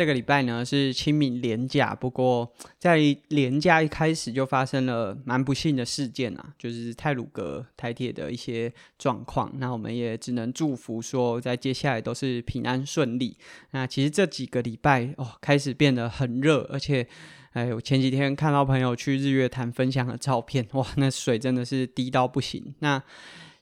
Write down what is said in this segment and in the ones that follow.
这个礼拜呢是清明连假，不过 在连假一开始就发生了蛮不幸的事件啊，就是泰鲁阁台铁的一些状况。那我们也只能祝福说，在接下来都是平安顺利。那其实这几个礼拜哦，开始变得很热，而且哎，我前几天看到朋友去日月潭分享的照片，哇，那水真的是低到不行。那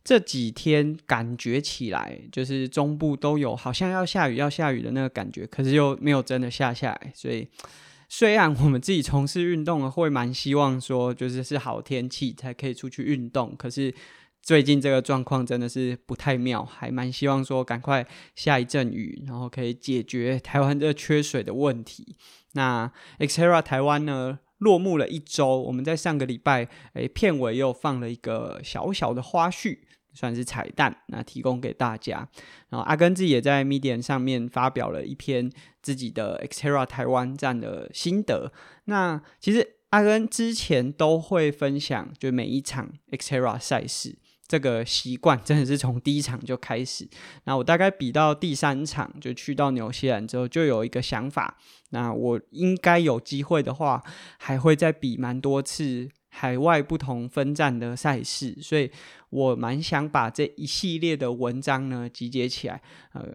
这几天感觉起来，就是中部都有好像要下雨要下雨的那个感觉，可是又没有真的下下来。所以，虽然我们自己从事运动会蛮希望说，就是是好天气才可以出去运动，可是最近这个状况真的是不太妙，还蛮希望说赶快下一阵雨，然后可以解决台湾这缺水的问题。那 XTERRA 台湾呢，落幕了一周，我们在上个礼拜，诶，片尾又放了一个小小的花絮。算是彩蛋，那提供给大家。然后阿根自己也在 Medium 上面发表了一篇自己的 XTERRA 台湾站的心得。那其实阿根之前都会分享，就每一场 XTERRA 赛事这个习惯，真的是从第一场就开始。那我大概比到第三场，就去到纽西兰之后，就有一个想法。那我应该有机会的话，还会再比蛮多次。海外不同分站的赛事，所以我蛮想把这一系列的文章呢集结起来，呃，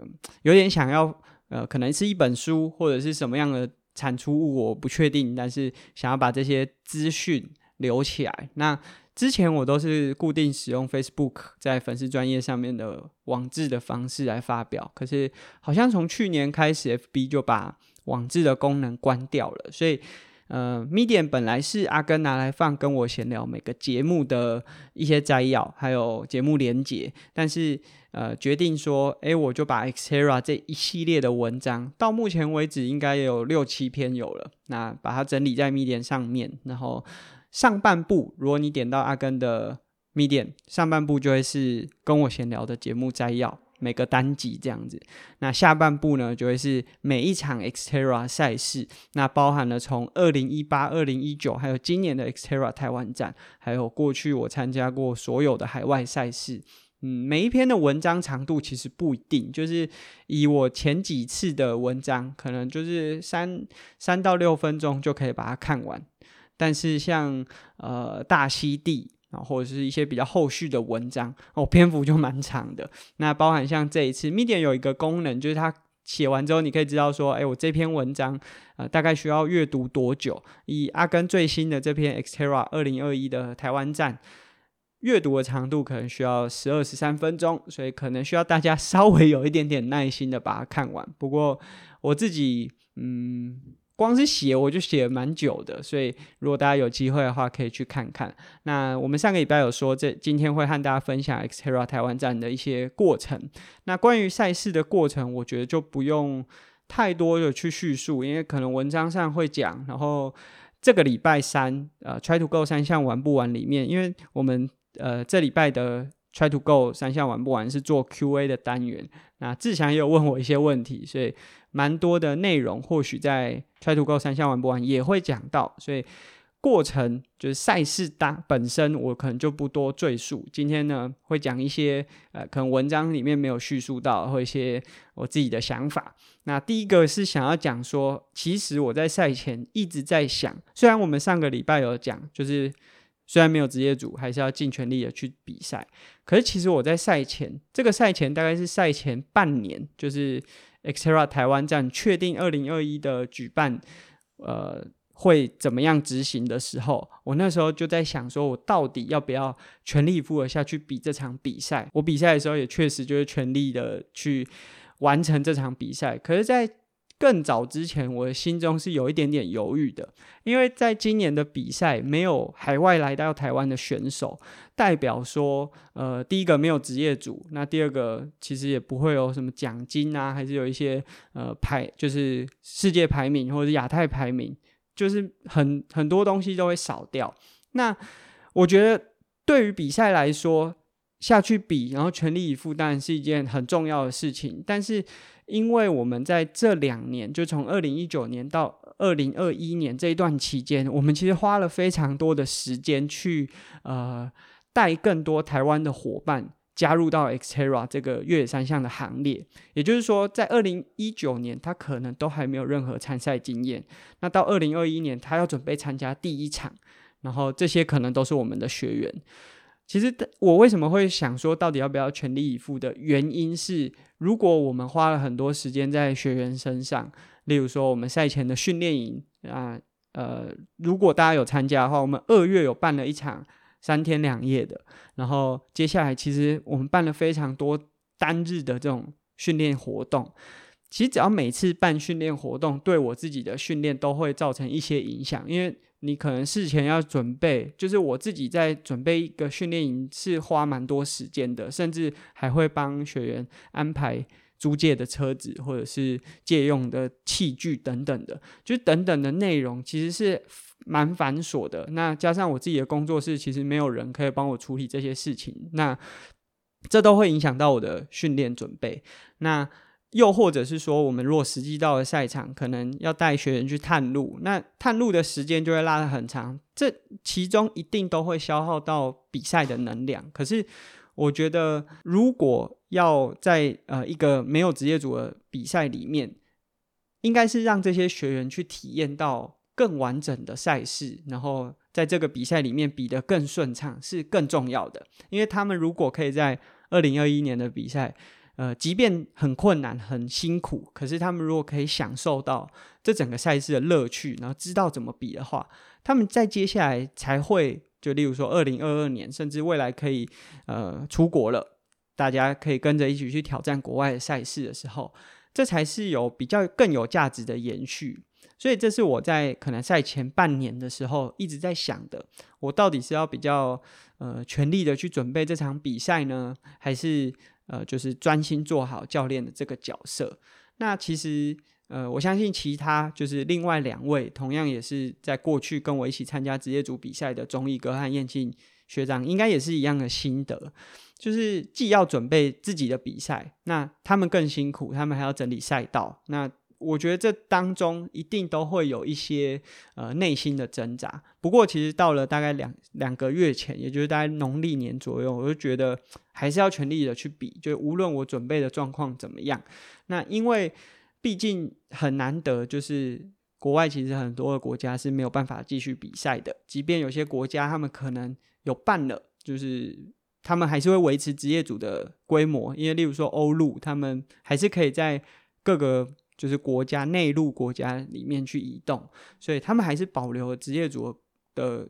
有点想要，呃，可能是一本书或者是什么样的产出物，我不确定，但是想要把这些资讯留起来。那之前我都是固定使用 Facebook 在粉丝专业上面的网志的方式来发表，可是好像从去年开始，FB 就把网志的功能关掉了，所以。呃，Medium 本来是阿根拿来放跟我闲聊每个节目的一些摘要，还有节目连结，但是呃，决定说，诶，我就把 XTERRA 这一系列的文章，到目前为止应该有六七篇有了，那把它整理在 Medium 上面，然后上半部，如果你点到阿根的 Medium，上半部就会是跟我闲聊的节目摘要。每个单集这样子，那下半部呢，就会是每一场 exterra 赛事，那包含了从二零一八、二零一九，还有今年的 exterra 台湾站，还有过去我参加过所有的海外赛事。嗯，每一篇的文章长度其实不一定，就是以我前几次的文章，可能就是三三到六分钟就可以把它看完。但是像呃大溪地。或者是一些比较后续的文章哦，篇幅就蛮长的。那包含像这一次，Medium 有一个功能，就是它写完之后，你可以知道说，哎，我这篇文章呃大概需要阅读多久。以阿根最新的这篇 XTERRA 二零二一的台湾站，阅读的长度可能需要十二十三分钟，所以可能需要大家 稍微有一点点耐心的把它看完。不过我自己嗯。光是写我就写蛮久的，所以如果大家有机会的话，可以去看看。那我们上个礼拜有说，这今天会和大家分享 XTERRA 台湾站的一些过程。那关于赛事的过程，我觉得就不用太多的去叙述，因为可能文章上会讲。然后这个礼拜三，呃，Try to Go 三项玩不玩里面，因为我们呃这礼拜的 Try to Go 三项玩不玩是做 Q&A 的单元。那志祥也有问我一些问题，所以。蛮多的内容，或许在 Try to Go 三项玩不玩也会讲到，所以过程就是赛事当本身，我可能就不多赘述。今天呢，会讲一些呃，可能文章里面没有叙述到，或一些我自己的想法。那第一个是想要讲说，其实我在赛前一直在想，虽然我们上个礼拜有讲，就是虽然没有职业组，还是要尽全力的去比赛。可是其实我在赛前，这个赛前大概是赛前半年，就是。XTERRA 台湾站确定二零二一的举办，呃，会怎么样执行的时候，我那时候就在想，说我到底要不要全力以赴的下去比这场比赛？我比赛的时候也确实就是全力的去完成这场比赛。可是，在更早之前，我的心中是有一点点犹豫的，因为在今年的比赛没有海外来到台湾的选手，代表说，呃，第一个没有职业组，那第二个其实也不会有什么奖金啊，还是有一些呃排，就是世界排名或者亚太排名，就是很很多东西都会少掉。那我觉得对于比赛来说，下去比，然后全力以赴，当然是一件很重要的事情。但是，因为我们在这两年，就从二零一九年到二零二一年这一段期间，我们其实花了非常多的时间去呃带更多台湾的伙伴加入到 XTERRA 这个越野三项的行列。也就是说，在二零一九年，他可能都还没有任何参赛经验。那到二零二一年，他要准备参加第一场，然后这些可能都是我们的学员。其实我为什么会想说，到底要不要全力以赴的原因是，如果我们花了很多时间在学员身上，例如说我们赛前的训练营啊，呃，如果大家有参加的话，我们二月有办了一场三天两夜的，然后接下来其实我们办了非常多单日的这种训练活动。其实只要每次办训练活动，对我自己的训练都会造成一些影响，因为。你可能事前要准备，就是我自己在准备一个训练营是花蛮多时间的，甚至还会帮学员安排租借的车子或者是借用的器具等等的，就等等的内容其实是蛮繁琐的。那加上我自己的工作室，其实没有人可以帮我处理这些事情，那这都会影响到我的训练准备。那又或者是说，我们如果实际到了赛场，可能要带学员去探路，那探路的时间就会拉得很长，这其中一定都会消耗到比赛的能量。可是，我觉得如果要在呃一个没有职业组的比赛里面，应该是让这些学员去体验到更完整的赛事，然后在这个比赛里面比得更顺畅，是更重要的。因为他们如果可以在二零二一年的比赛，呃，即便很困难、很辛苦，可是他们如果可以享受到这整个赛事的乐趣，然后知道怎么比的话，他们在接下来才会，就例如说二零二二年，甚至未来可以呃出国了，大家可以跟着一起去挑战国外的赛事的时候，这才是有比较更有价值的延续。所以这是我在可能赛前半年的时候一直在想的，我到底是要比较呃全力的去准备这场比赛呢，还是？呃，就是专心做好教练的这个角色。那其实，呃，我相信其他就是另外两位，同样也是在过去跟我一起参加职业组比赛的钟义哥和燕庆学长，应该也是一样的心得。就是既要准备自己的比赛，那他们更辛苦，他们还要整理赛道。那我觉得这当中一定都会有一些呃内心的挣扎。不过，其实到了大概两两个月前，也就是大概农历年左右，我就觉得还是要全力的去比，就无论我准备的状况怎么样。那因为毕竟很难得，就是国外其实很多的国家是没有办法继续比赛的。即便有些国家他们可能有办了，就是他们还是会维持职业组的规模，因为例如说欧陆，他们还是可以在各个。就是国家内陆国家里面去移动，所以他们还是保留了职业组的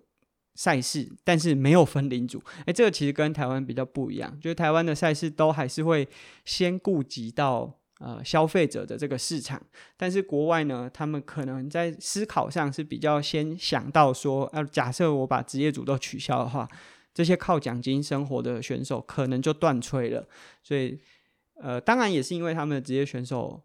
赛事，但是没有分领组。哎、这个其实跟台湾比较不一样，就是台湾的赛事都还是会先顾及到呃消费者的这个市场，但是国外呢，他们可能在思考上是比较先想到说，呃，假设我把职业组都取消的话，这些靠奖金生活的选手可能就断炊了。所以，呃，当然也是因为他们的职业选手。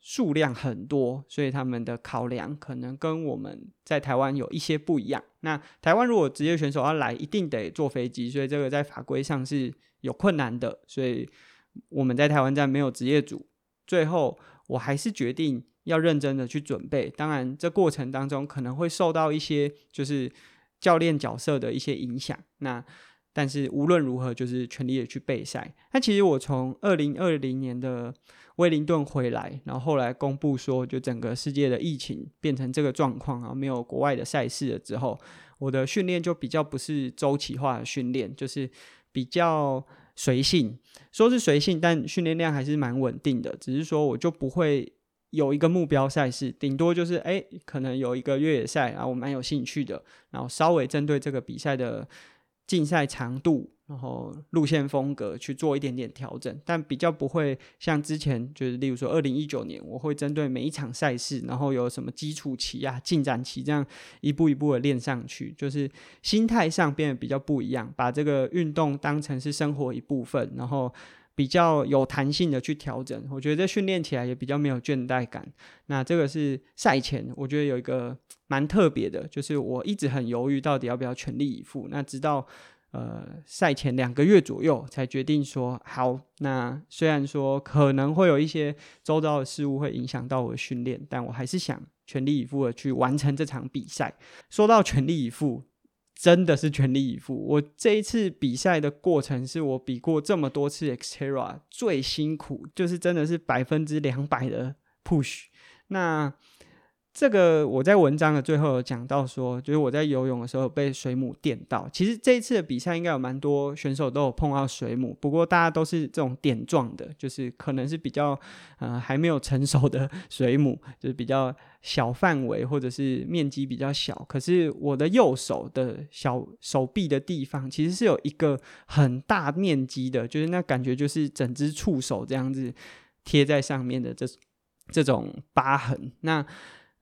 数量很多，所以他们的考量可能跟我们在台湾有一些不一样。那台湾如果职业选手要来，一定得坐飞机，所以这个在法规上是有困难的。所以我们在台湾站没有职业组。最后，我还是决定要认真的去准备。当然，这过程当中可能会受到一些就是教练角色的一些影响。那但是无论如何，就是全力的去备赛。那其实我从二零二零年的威灵顿回来，然后后来公布说，就整个世界的疫情变成这个状况啊，没有国外的赛事了之后，我的训练就比较不是周期化的训练，就是比较随性。说是随性，但训练量还是蛮稳定的。只是说我就不会有一个目标赛事，顶多就是哎，可能有一个越野赛啊，我蛮有兴趣的，然后稍微针对这个比赛的。竞赛长度，然后路线风格去做一点点调整，但比较不会像之前，就是例如说二零一九年，我会针对每一场赛事，然后有什么基础期啊、进展期这样一步一步的练上去，就是心态上变得比较不一样，把这个运动当成是生活一部分，然后。比较有弹性的去调整，我觉得这训练起来也比较没有倦怠感。那这个是赛前，我觉得有一个 蛮特别的，就是我一直很犹豫到底要不要全力以赴。那直到呃赛前两个月左右才决定说好。那虽然说可能会有一些周遭的事物会影响到我的训练，但我还是想全力以赴的去完成这场比赛。说到全力以赴。真的是全力以赴。我这一次比赛的过程是我比过这么多次 Xterra 最辛苦，就是真的是百分之两百的 push。那这个我在文章的最后有讲到说，就是我在游泳的时候被水母电到。其实这一次的比赛应该有蛮多选手都有碰到水母，不过大家都是这种点状的，就是可能是比较呃还没有成熟的 水母，就是比较小范围或者是面积比较小。可是我的右手的小手臂的地方，其实是有一个很大面积的，就是那感觉就是整只触手这样子贴在上面的这这种疤痕。那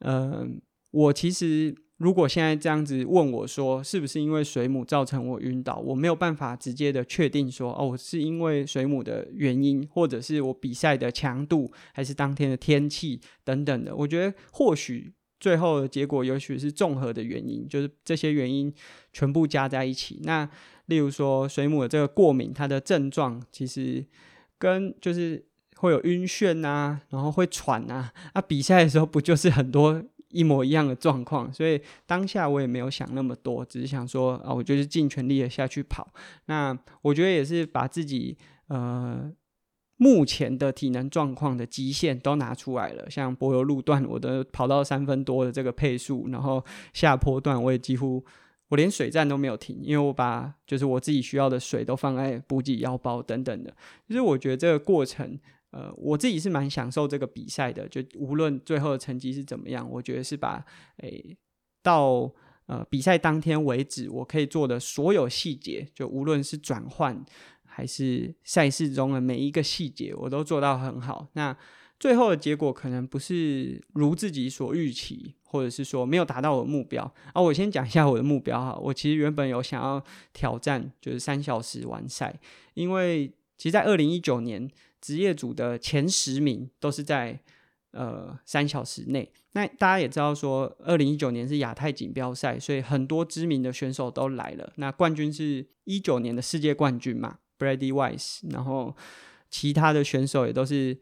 呃，我其实如果现在这样子问我说，是不是因为水母造成我晕倒？我没有办法直接的确定说，哦，是因为水母的原因，或者是我比赛的强度，还是当天的天气等等的。我觉得或许最后的结果，也许是综合的原因，就是这些原因全部加在一起。那例如说水母的这个过敏，它的症状其实跟就是。会有晕眩啊，然后会喘啊，啊，比赛的时候不就是很多一模一样的状况？所以当下我也没有想那么多，只是想说啊，我就是尽全力的下去跑。那我觉得也是把自己呃目前的体能状况的极限都拿出来了。像柏油路段，我都跑到三分多的这个配速，然后下坡段我也几乎我连水站都没有停，因为我把就是我自己需要的水都放在补给腰包等等的。就是我觉得这个过程。呃，我自己是蛮享受这个比赛的，就无论最后的成绩是怎么样，我觉得是把诶、到呃比赛当天为止，我可以做的所有细节，就无论是转换还是赛事中的每一个细节，我都做到很好。那最后的结果可能不是如自己所预期，或者是说没有达到我的目标啊。我先讲一下我的目标哈，我其实原本有想要挑战就是三小时完赛，因为其实，在二零一九年。职业组的前十名都是在呃三小时内。那大家也知道说，二零一九年是亚太锦标赛，所以很多知名的选手都来了。那冠军是一九年的世界冠军嘛，Brady Wise。然后其他的选手也都是，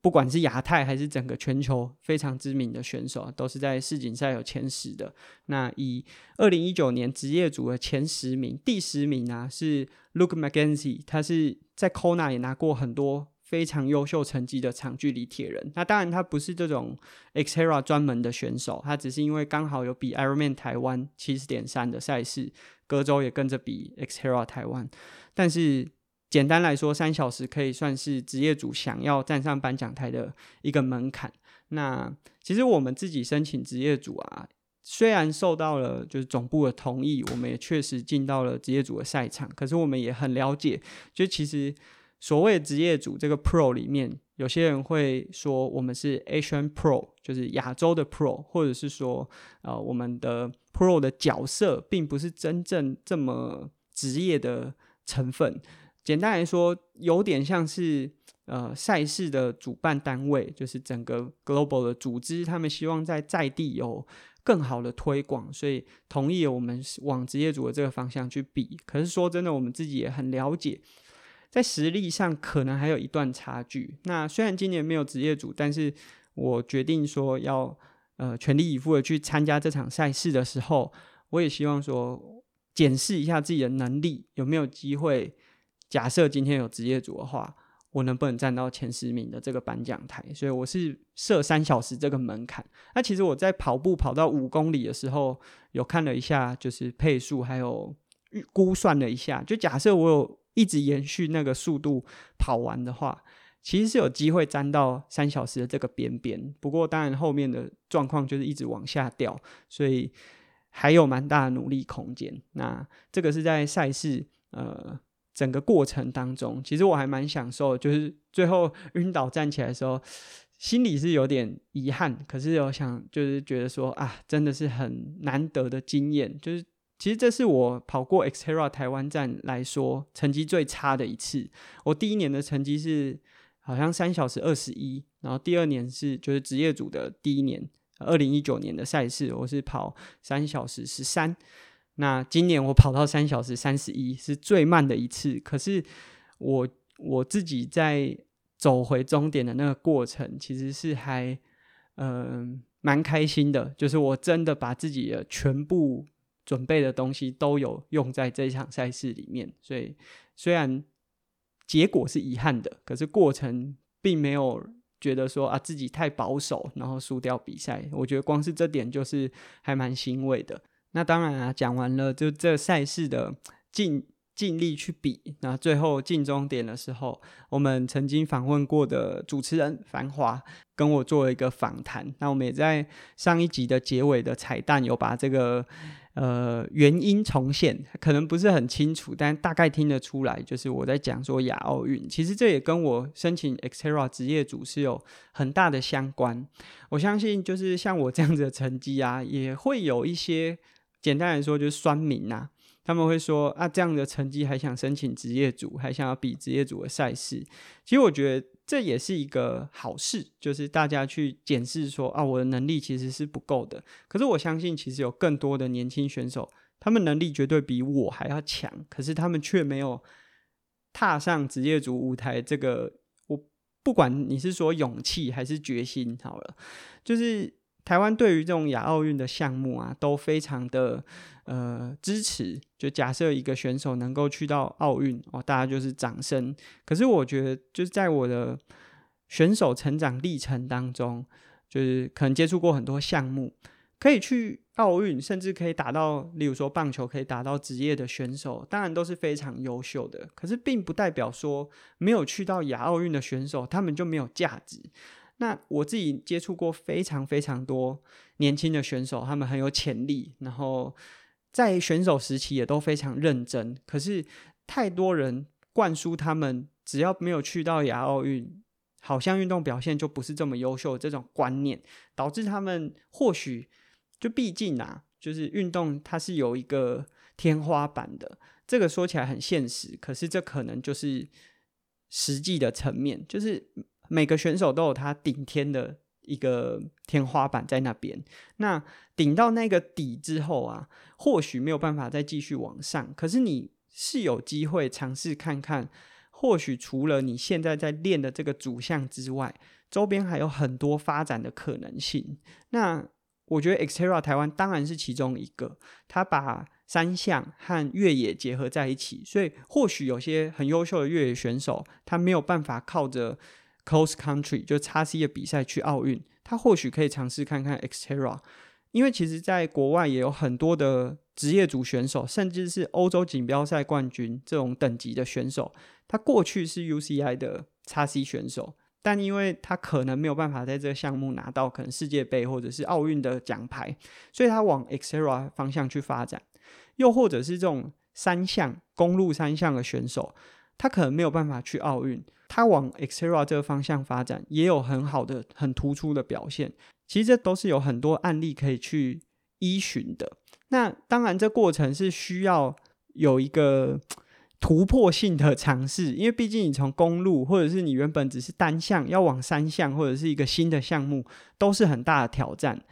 不管是亚太还是整个全球非常知名的选手，都是在世锦赛有前十的。那以二零一九年职业组的前十名，第十名啊是 Luke Mackenzie，他是在 Kona 也拿过很多。非常优秀成绩的长距离铁人，那当然他不是这种 Xterra 专门的选手，他只是因为刚好有比 Ironman 台湾七十点三的赛事，隔周也跟着比 Xterra 台湾。但是简单来说，三小时可以算是职业组想要站上颁奖台的一个门槛。那其实我们自己申请职业组啊，虽然受到了就是总部的同意，我们也确实进到了职业组的赛场，可是我们也很了解，就其实。所谓职业组这个 Pro 里面，有些人会说我们是 Asian Pro，就是亚洲的 Pro，或者是说，呃，我们的 Pro 的角色并不是真正这么职业的成分。简单来说，有点像是呃赛事的主办单位，就是整个 Global 的组织，他们希望在在地有更好的推广，所以同意我们往职业组的这个方向去比。可是说真的，我们自己也很了解。在实力上可能还有一段差距。那虽然今年没有职业组，但是我决定说要呃全力以赴的去参加这场赛事的时候，我也希望说检视一下自己的能力有没有机会。假设今天有职业组的话，我能不能站到前十名的这个颁奖台？所以我是设三小时这个门槛。那其实我在跑步跑到五公里的时候，有看了一下，就是配速，还有估算了一下，就假设我有。一直延续那个速度跑完的话，其实是有机会沾到三小时的这个边边。不过当然后面的状况就是一直往下掉，所以还有蛮大的努力空间。那这个是在赛事呃整个过程当中，其实我还蛮享受，就是最后晕倒站起来的时候，心里是有点遗憾，可是有想就是觉得说啊，真的是很难得的经验，就是。其实这是我跑过 Xterra 台湾站来说成绩最差的一次。我第一年的成绩是好像三小时二十一，然后第二年是就是职业组的第一年，二零一九年的赛事我是跑三小时十三。那今年我跑到三小时三十一，是最慢的一次。可是我我自己在走回终点的那个过程，其实是还嗯蛮开心的。就是我真的把自己的全部准备的东西都有用在这场赛事里面。所以虽然结果是遗憾的，可是过程并没有觉得说啊自己太保守，然后输掉比赛。我觉得光是这点就是还蛮欣慰的。那当然啊，讲完了就这赛事的尽尽力去比。那最后进终点的时候，我们曾经访问过的主持人繁华跟我做了一个访谈。那我们也在上一集的结尾的彩蛋有把这个呃原因重现，可能不是很清楚，但大概听得出来，就是我在讲说亚奥运。其实这也跟我申请 Xterra 职业组是有很大的相关。我相信就是像我这样子的成绩啊，也会有一些。简单来说就是酸民呐、啊，他们会说啊，这样的成绩还想申请职业组，还想要比职业组的赛事。其实我觉得这也是一个好事，就是大家去检视说啊，我的能力其实是不够的。可是我相信，其实有更多的年轻选手，他们能力绝对比我还要强，可是他们却没有踏上职业组舞台。这个我不管你是说勇气还是决心，好了，就是。台湾对于这种亚奥运的项目啊，都非常的呃支持。就假设一个选手能够去到奥运哦，大家就是掌声。可是我觉得，就是在我的选手成长历程当中，就是可能接触过很多项目，可以去奥运，甚至可以打到，例如说棒球可以打到职业的选手，当然都是非常优秀的。可是并不代表说没有去到亚奥运的选手，他们就没有价值。那我自己接触过非常非常多年轻的选手，他们很有潜力，然后在选手时期也都非常认真。可是太多人灌输他们，只要没有去到亚奥运，好像运动表现就不是这么优秀这种观念，导致他们或许就毕竟啊，就是运动它是有一个天花板的。这个说起来很现实，可是这可能就是实际的层面，就是。每个选手都有他顶天的一个天花板在那边，那顶到那个底之后啊，或许没有办法再继续往上，可是你是有机会尝试看看，或许除了你现在在练的这个主项之外，周边还有很多发展的可能性。那我觉得 Xterra 台湾当然是其中一个，他把三项和越野结合在一起，所以或许有些很优秀的越野选手，他没有办法靠着。Cross Country 就 XC 的比赛去奥运，他或许可以尝试看看 Xterra，因为其实在国外也有很多的职业组选手，甚至是欧洲锦标赛冠军这种等级的选手，他过去是 UCI 的 XC 选手，但因为他可能没有办法在这个项目拿到可能世界杯或者是奥运的奖牌，所以他往 Xterra 方向去发展，又或者是这种三项公路三项的选手，他可能没有办法去奥运。他往 Xera 这个方向发展，也有很好的、很突出的表现。其实这都是有很多案例可以去依循的。那当然，这过程是需要有一个突破性的尝试，因为毕竟你从公路，或者是你原本只是单项，要往三项或者是一个新的项目，都是很大的挑战。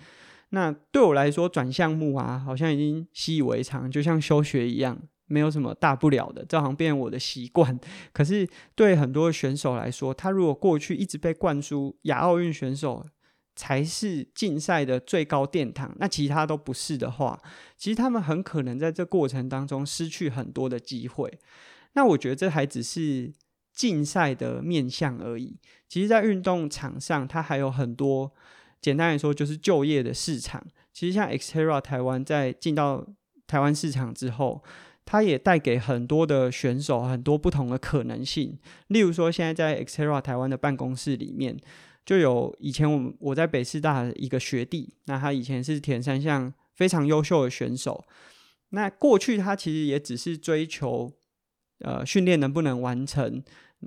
那对我来说，转项目啊，好像已经习以为常，就像休学一样。没有什么大不了的，这好像变我的习惯。可是对很多选手来说，他如果过去一直被灌输亚奥运选手才是竞赛的最高殿堂，那其他都不是的话，其实他们很可能在这过程当中失去很多的机会。那我觉得这还只是竞赛的面向而已。其实，在运动场上，它还有很多，简单来说就是就业的市场。其实，像 Xterra 台湾在进到台湾市场之后，它也带给很多的选手很多不同的可能性，例如说，现在在 Xterra 台湾的办公室里面，就有以前我我在北师大的一个学弟，那他以前是铁三项非常优秀的选手，那过去他其实也只是追求，呃，训练能不能完成，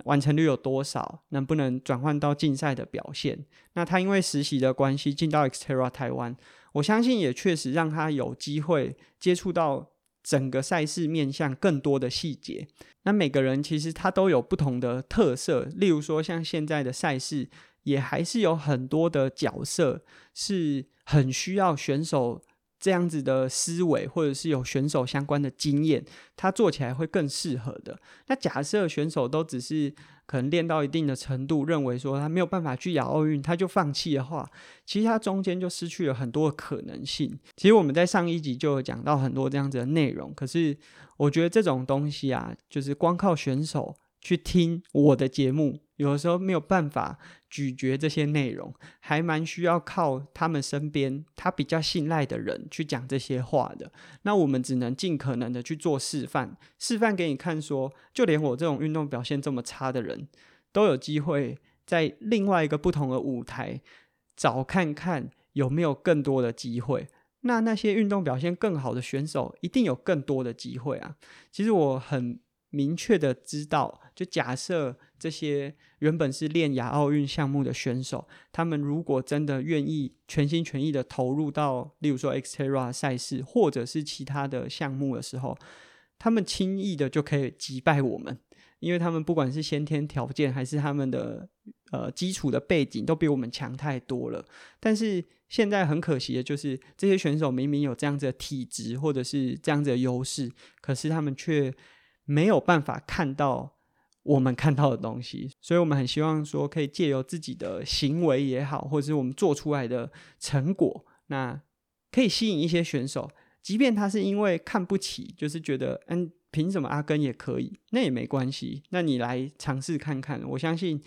完成率有多少，能不能转换到竞赛的表现。那他因为实习的关系进到 Xterra 台湾，我相信也确实让他有机会接触到。整个赛事面向更多的细节，那每个人其实他都有不同的特色。例如说，像现在的赛事，也还是有很多的角色是很需要选手这样子的思维，或者是有选手相关的经验，他做起来会更适合的。那假设选手都只是可能练到一定的程度，认为说他没有办法去亚奥运，他就放弃的话，其实他中间就失去了很多的可能性。其实我们在上一集就有讲到很多这样子的内容，可是我觉得这种东西啊，就是光靠选手去听我的节目，有的时候没有办法。咀嚼这些内容，还蛮需要靠他们身边他比较信赖的人去讲这些话的。那我们只能尽可能的去做示范，示范给你看说，说就连我这种运动表现这么差的人，都有机会在另外一个不同的舞台找看看有没有更多的机会。那那些运动表现更好的选手，一定有更多的机会啊。其实我很。明确的知道，就假设这些原本是练亚奥运项目的选手，他们如果真的愿意全心全意的投入到，例如说 Xterra 赛事或者是其他的项目的时候，他们轻易的就可以击败我们，因为他们不管是先天条件还是他们的呃基础的背景都比我们强太多了。但是现在很可惜的就是，这些选手明明有这样子的体质或者是这样子的优势，可是他们却没有办法看到我们看到的东西，所以我们很希望说，可以借由自己的行为也好，或者是我们做出来的成果，那可以吸引一些选手，即便他是因为看不起，就是觉得嗯，凭什么阿根也可以，那也没关系，那你来尝试看看。我相信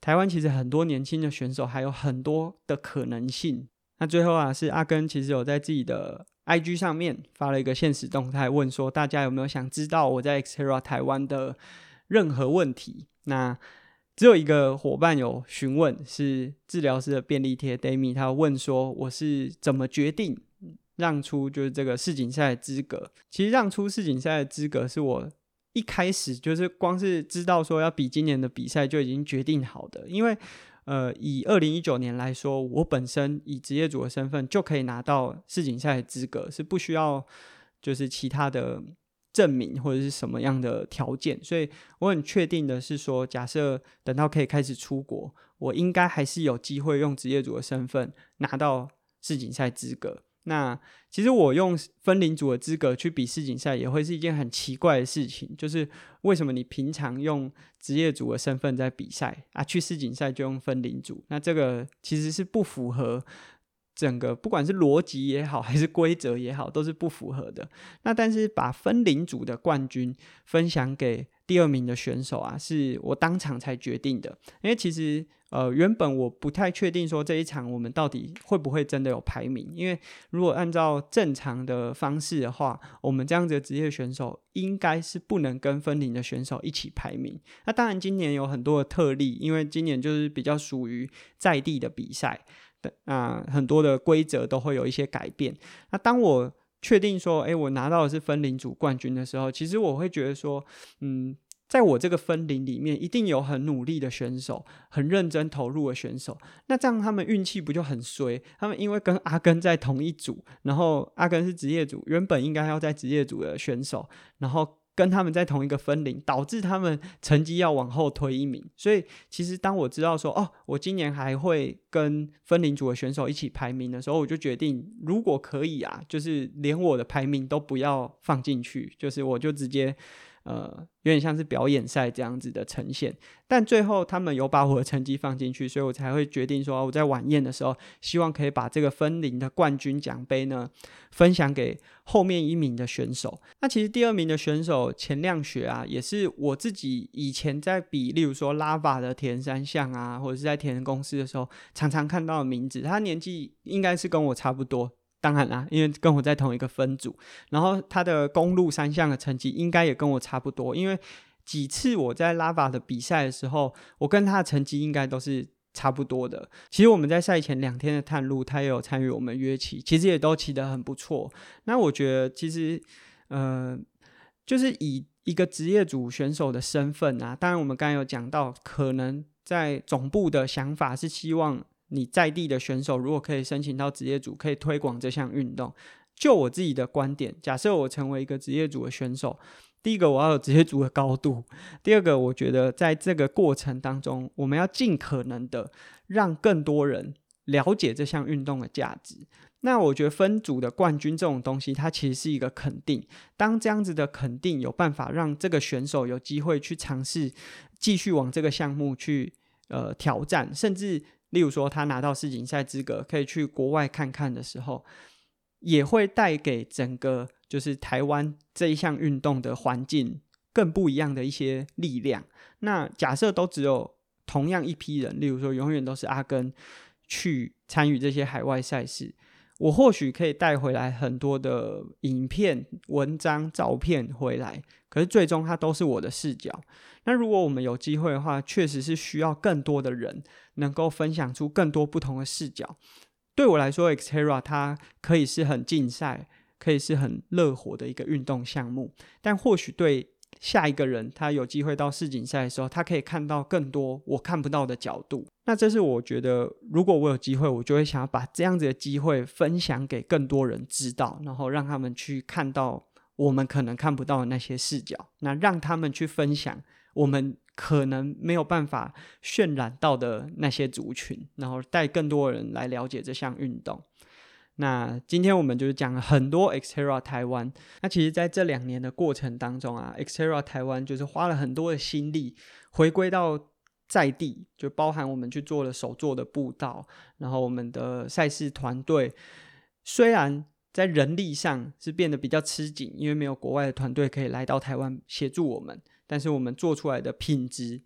台湾其实很多年轻的选手还有很多的可能性。那最后啊，是阿根其实有在自己的。IG 上面发了一个限时动态，问说大家有没有想知道我在 Xterra 台湾的任何问题？那只有一个伙伴有询问，是治疗师的便利贴 Dami，他问说我是怎么决定让出就是这个世锦赛的资格？其实让出世锦赛的资格是我一开始就是光是知道说要比今年的比赛就已经决定好的，因为。呃，以二零一九年来说，我本身以职业组的身份就可以拿到世锦赛的资格，是不需要就是其他的证明或者是什么样的条件，所以我很确定的是说，假设等到可以开始出国，我应该还是有机会用职业组的身份拿到世锦赛资格。那其实我用分龄组的资格去比世锦赛，也会是一件很奇怪的事情。就是为什么你平常用职业组的身份在比赛啊，去世锦赛就用分龄组？那这个其实是不符合整个，不管是逻辑也好，还是规则也好，都是不符合的。那但是把分龄组的冠军分享给第二名的选手啊，是我当场才决定的，因为其实。呃，原本我不太确定说这一场我们到底会不会真的有排名，因为如果按照正常的方式的话，我们这样子的职业选手应该是不能跟分龄的选手一起排名。那当然，今年有很多的特例，因为今年就是比较属于在地的比赛的，啊、很多的规则都会有一些改变。那当我确定说，哎，我拿到的是分龄组冠军的时候，其实我会觉得说，嗯。在我这个分龄里面，一定有很努力的选手，很认真投入的选手。那这样他们运气不就很衰？他们因为跟阿根在同一组，然后阿根是职业组，原本应该要在职业组的选手，然后跟他们在同一个分龄，导致他们成绩要往后推一名。所以，其实当我知道说，哦，我今年还会跟分龄组的选手一起排名的时候，我就决定，如果可以啊，就是连我的排名都不要放进去，就是我就直接。呃，有点像是表演赛这样子的呈现，但最后他们有把我的成绩放进去，所以我才会决定说，我在晚宴的时候，希望可以把这个分龄的冠军奖杯呢，分享给后面一名的选手。那其实第二名的选手钱亮学啊，也是我自己以前在比，例如说拉法的铁人三项啊，或者是在铁人公司的时候，常常看到的名字。他年纪应该是跟我差不多。当然啦，因为跟我在同一个分组，然后他的公路三项的成绩应该也跟我差不多。因为几次我在拉瓦的比赛的时候，我跟他的成绩应该都是差不多的。其实我们在赛前两天的探路，他也有参与我们约骑，其实也都骑得很不错。那我觉得其实，呃，就是以一个职业组选手的身份啊，当然我们刚才有讲到，可能在总部的想法是希望。你在地的选手如果可以申请到职业组，可以推广这项运动。就我自己的观点，假设我成为一个职业组的选手，第一个我要有职业组的高度，第二个我觉得在这个过程当中，我们要尽可能的让更多人了解这项运动的价值。那我觉得分组的冠军这种东西，它其实是一个肯定。当这样子的肯定有办法让这个选手有机会去尝试继续往这个项目去呃挑战，甚至例如说他拿到世锦赛资格，可以去国外看看的时候，也会带给整个就是台湾这一项运动的环境更不一样的一些力量。那假设都只有同样一批人，例如说永远都是阿根去参与这些海外赛事，我或许可以带回来很多的影片、文章、照片回来，可是最终它都是我的视角。那如果我们有机会的话，确实是需要更多的人能够分享出更多不同的视角。对我来说，Xterra 它可以是很竞赛，可以是很热火的一个运动项目，但或许对下一个人，他有机会到世锦赛的时候，他可以看到更多我看不到的角度。那这是我觉得，如果我有机会，我就会想要把这样子的机会分享给更多人知道，然后让他们去看到我们可能看不到的那些视角，那让他们去分享我们可能没有办法渲染到的那些族群，然后带更多人来了解这项运动。那今天我们就是讲了很多 Xterra 台湾。那其实在这两年的过程当中啊，Xterra 台湾就是花了很多的心力，回归到在地，就包含我们去做了手作的步道，然后我们的赛事团队虽然在人力上是变得比较吃紧，因为没有国外的团队可以来到台湾协助我们，但是我们做出来的品质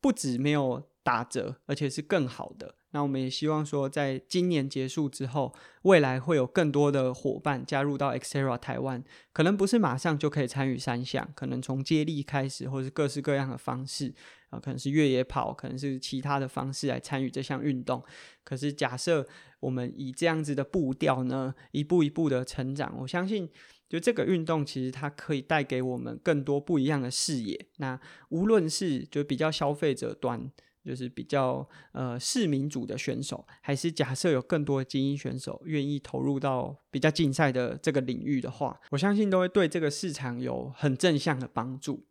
不止没有打折，而且是更好的。那我们也希望说，在今年结束之后，未来会有更多的伙伴加入到 Xterra 台湾，可能不是马上就可以参与三项，可能从接力开始，或是各式各样的方式啊，可能是越野跑，可能是其他的方式来参与这项运动。可是假设我们以这样子的步调呢，一步一步的成长，我相信，就这个运动其实它可以带给我们更多不一样的视野。那无论是就比较消费者端。就是比较呃市民主的选手，还是假设有更多的精英选手愿意投入到比较竞赛的这个领域的话，我相信都会对这个市场有很正向的帮助。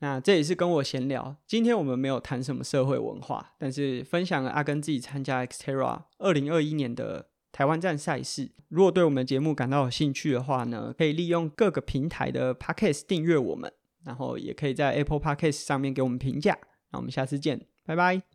那这也是跟我闲聊，今天我们没有谈什么社会文化，但是分享了阿根自己参加 Xterra 二零二一年的台湾站赛事。如果对我们节目感到有兴趣的话呢，可以利用各个平台的 Podcast 订阅我们，然后也可以在 Apple Podcast 上面给我们评价。那我们下次见。拜拜。